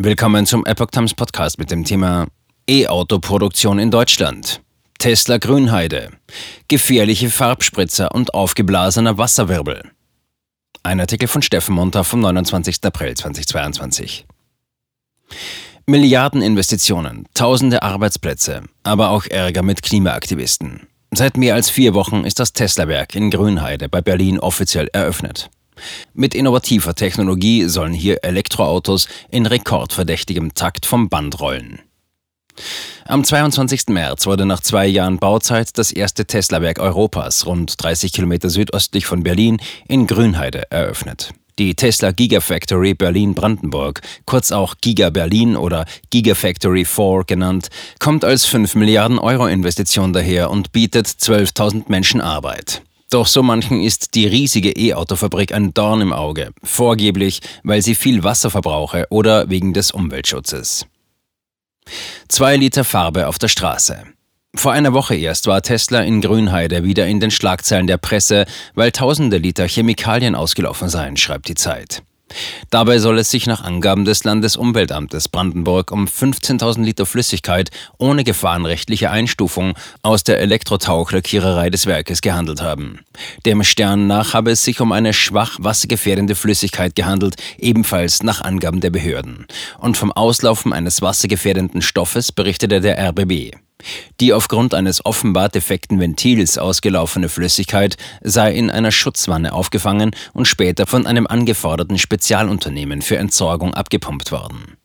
Willkommen zum Epoch Times Podcast mit dem Thema E-Auto-Produktion in Deutschland. Tesla Grünheide. Gefährliche Farbspritzer und aufgeblasener Wasserwirbel. Ein Artikel von Steffen Monter vom 29. April 2022. Milliardeninvestitionen, tausende Arbeitsplätze, aber auch Ärger mit Klimaaktivisten. Seit mehr als vier Wochen ist das Tesla-Werk in Grünheide bei Berlin offiziell eröffnet. Mit innovativer Technologie sollen hier Elektroautos in rekordverdächtigem Takt vom Band rollen. Am 22. März wurde nach zwei Jahren Bauzeit das erste Tesla-Werk Europas, rund 30 Kilometer südöstlich von Berlin, in Grünheide eröffnet. Die Tesla Gigafactory Berlin-Brandenburg, kurz auch Giga Berlin oder Gigafactory 4 genannt, kommt als 5 Milliarden Euro Investition daher und bietet 12.000 Menschen Arbeit. Doch so manchen ist die riesige E-Auto-Fabrik ein Dorn im Auge, vorgeblich, weil sie viel Wasser verbrauche oder wegen des Umweltschutzes. Zwei Liter Farbe auf der Straße. Vor einer Woche erst war Tesla in Grünheide wieder in den Schlagzeilen der Presse, weil tausende Liter Chemikalien ausgelaufen seien, schreibt die Zeit. Dabei soll es sich nach Angaben des Landesumweltamtes Brandenburg um 15.000 Liter Flüssigkeit ohne gefahrenrechtliche Einstufung aus der Elektrotauchlackiererei des Werkes gehandelt haben. Dem Stern nach habe es sich um eine schwach wassergefährdende Flüssigkeit gehandelt, ebenfalls nach Angaben der Behörden. Und vom Auslaufen eines wassergefährdenden Stoffes berichtete der RBB. Die aufgrund eines offenbar defekten Ventils ausgelaufene Flüssigkeit sei in einer Schutzwanne aufgefangen und später von einem angeforderten Spezialunternehmen für Entsorgung abgepumpt worden.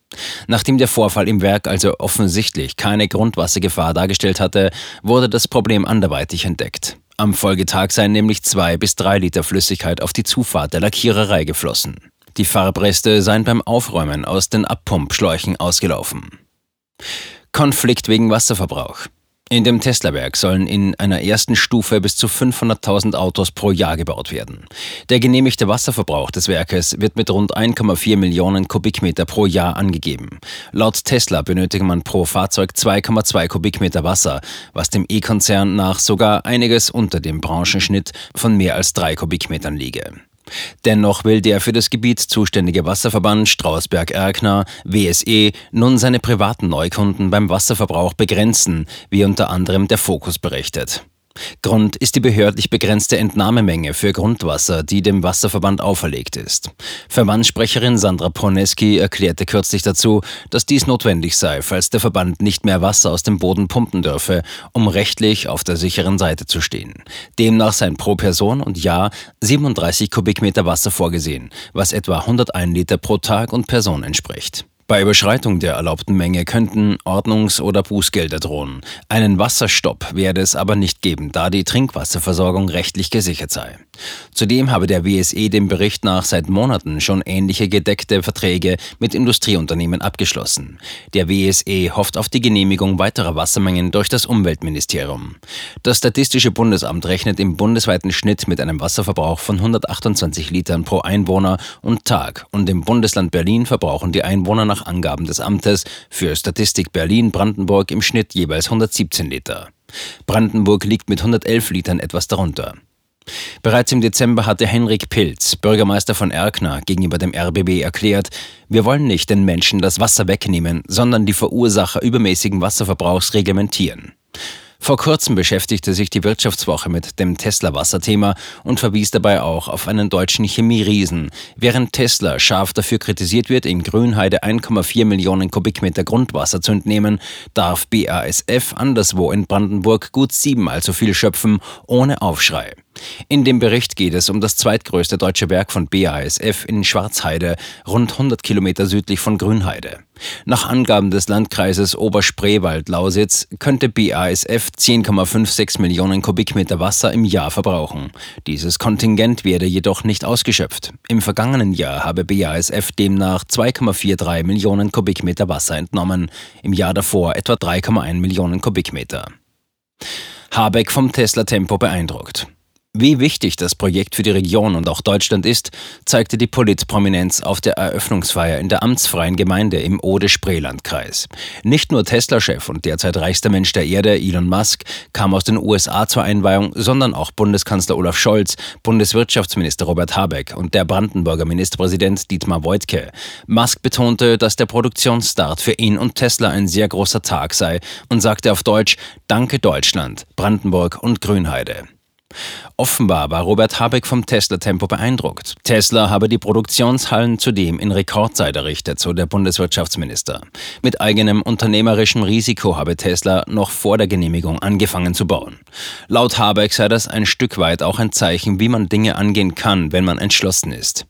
Nachdem der Vorfall im Werk also offensichtlich keine Grundwassergefahr dargestellt hatte, wurde das Problem anderweitig entdeckt. Am Folgetag seien nämlich zwei bis drei Liter Flüssigkeit auf die Zufahrt der Lackiererei geflossen. Die Farbreste seien beim Aufräumen aus den Abpumpschläuchen ausgelaufen. Konflikt wegen Wasserverbrauch. In dem Tesla-Werk sollen in einer ersten Stufe bis zu 500.000 Autos pro Jahr gebaut werden. Der genehmigte Wasserverbrauch des Werkes wird mit rund 1,4 Millionen Kubikmeter pro Jahr angegeben. Laut Tesla benötige man pro Fahrzeug 2,2 Kubikmeter Wasser, was dem E-Konzern nach sogar einiges unter dem Branchenschnitt von mehr als drei Kubikmetern liege. Dennoch will der für das Gebiet zuständige Wasserverband Strausberg-Erkner, WSE, nun seine privaten Neukunden beim Wasserverbrauch begrenzen, wie unter anderem der Fokus berichtet. Grund ist die behördlich begrenzte Entnahmemenge für Grundwasser, die dem Wasserverband auferlegt ist. Verbandssprecherin Sandra Proneski erklärte kürzlich dazu, dass dies notwendig sei, falls der Verband nicht mehr Wasser aus dem Boden pumpen dürfe, um rechtlich auf der sicheren Seite zu stehen. Demnach seien pro Person und Jahr 37 Kubikmeter Wasser vorgesehen, was etwa 101 Liter pro Tag und Person entspricht. Bei Überschreitung der erlaubten Menge könnten Ordnungs- oder Bußgelder drohen. Einen Wasserstopp werde es aber nicht geben, da die Trinkwasserversorgung rechtlich gesichert sei. Zudem habe der WSE dem Bericht nach seit Monaten schon ähnliche gedeckte Verträge mit Industrieunternehmen abgeschlossen. Der WSE hofft auf die Genehmigung weiterer Wassermengen durch das Umweltministerium. Das Statistische Bundesamt rechnet im bundesweiten Schnitt mit einem Wasserverbrauch von 128 Litern pro Einwohner und Tag und im Bundesland Berlin verbrauchen die Einwohner nach Angaben des Amtes für Statistik Berlin-Brandenburg im Schnitt jeweils 117 Liter. Brandenburg liegt mit 111 Litern etwas darunter. Bereits im Dezember hatte Henrik Pilz, Bürgermeister von Erkner, gegenüber dem RBB erklärt, wir wollen nicht den Menschen das Wasser wegnehmen, sondern die Verursacher übermäßigen Wasserverbrauchs reglementieren. Vor kurzem beschäftigte sich die Wirtschaftswoche mit dem Tesla-Wasserthema und verwies dabei auch auf einen deutschen Chemieriesen. Während Tesla scharf dafür kritisiert wird, in Grünheide 1,4 Millionen Kubikmeter Grundwasser zu entnehmen, darf BASF anderswo in Brandenburg gut siebenmal so viel schöpfen, ohne Aufschrei. In dem Bericht geht es um das zweitgrößte deutsche Werk von BASF in Schwarzheide, rund 100 Kilometer südlich von Grünheide. Nach Angaben des Landkreises Oberspreewald-Lausitz könnte BASF 10,56 Millionen Kubikmeter Wasser im Jahr verbrauchen. Dieses Kontingent werde jedoch nicht ausgeschöpft. Im vergangenen Jahr habe BASF demnach 2,43 Millionen Kubikmeter Wasser entnommen, im Jahr davor etwa 3,1 Millionen Kubikmeter. Habeck vom Tesla-Tempo beeindruckt. Wie wichtig das Projekt für die Region und auch Deutschland ist, zeigte die Politprominenz auf der Eröffnungsfeier in der amtsfreien Gemeinde im Ode-Spreeland-Kreis. Nicht nur Tesla-Chef und derzeit reichster Mensch der Erde, Elon Musk, kam aus den USA zur Einweihung, sondern auch Bundeskanzler Olaf Scholz, Bundeswirtschaftsminister Robert Habeck und der Brandenburger Ministerpräsident Dietmar Woidke. Musk betonte, dass der Produktionsstart für ihn und Tesla ein sehr großer Tag sei und sagte auf Deutsch Danke Deutschland, Brandenburg und Grünheide. Offenbar war Robert Habeck vom Tesla-Tempo beeindruckt. Tesla habe die Produktionshallen zudem in Rekordzeit errichtet, so der Bundeswirtschaftsminister. Mit eigenem unternehmerischem Risiko habe Tesla noch vor der Genehmigung angefangen zu bauen. Laut Habeck sei das ein Stück weit auch ein Zeichen, wie man Dinge angehen kann, wenn man entschlossen ist.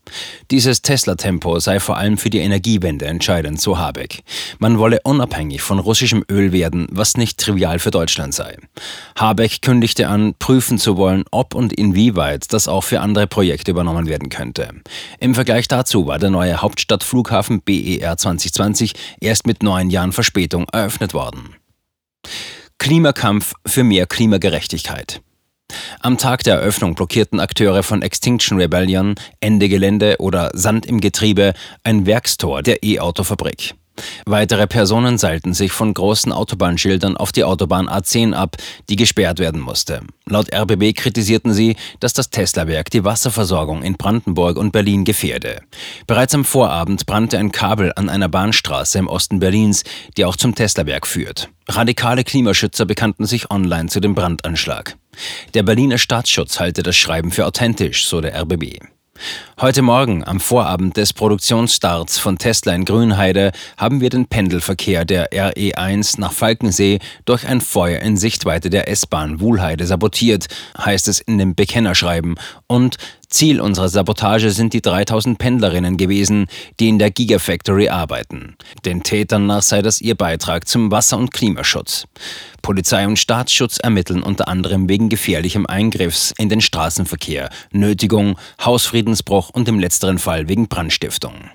Dieses Tesla-Tempo sei vor allem für die Energiewende entscheidend, so Habeck. Man wolle unabhängig von russischem Öl werden, was nicht trivial für Deutschland sei. Habeck kündigte an, prüfen zu wollen, wollen, ob und inwieweit das auch für andere Projekte übernommen werden könnte. Im Vergleich dazu war der neue Hauptstadtflughafen BER 2020 erst mit neun Jahren Verspätung eröffnet worden. Klimakampf für mehr Klimagerechtigkeit. Am Tag der Eröffnung blockierten Akteure von Extinction Rebellion, Ende Gelände oder Sand im Getriebe ein Werkstor der E-Auto-Fabrik. Weitere Personen seilten sich von großen Autobahnschildern auf die Autobahn A10 ab, die gesperrt werden musste. Laut RBB kritisierten sie, dass das Tesla-Werk die Wasserversorgung in Brandenburg und Berlin gefährde. Bereits am Vorabend brannte ein Kabel an einer Bahnstraße im Osten Berlins, die auch zum Tesla-Werk führt. Radikale Klimaschützer bekannten sich online zu dem Brandanschlag. Der Berliner Staatsschutz halte das Schreiben für authentisch, so der RBB. Heute Morgen, am Vorabend des Produktionsstarts von Tesla in Grünheide, haben wir den Pendelverkehr der RE1 nach Falkensee durch ein Feuer in Sichtweite der S-Bahn Wuhlheide sabotiert, heißt es in dem Bekennerschreiben, und Ziel unserer Sabotage sind die 3000 Pendlerinnen gewesen, die in der Gigafactory arbeiten. Den Tätern nach sei das ihr Beitrag zum Wasser- und Klimaschutz. Polizei und Staatsschutz ermitteln unter anderem wegen gefährlichem Eingriffs in den Straßenverkehr, Nötigung, Hausfriedensbruch und im letzteren Fall wegen Brandstiftung.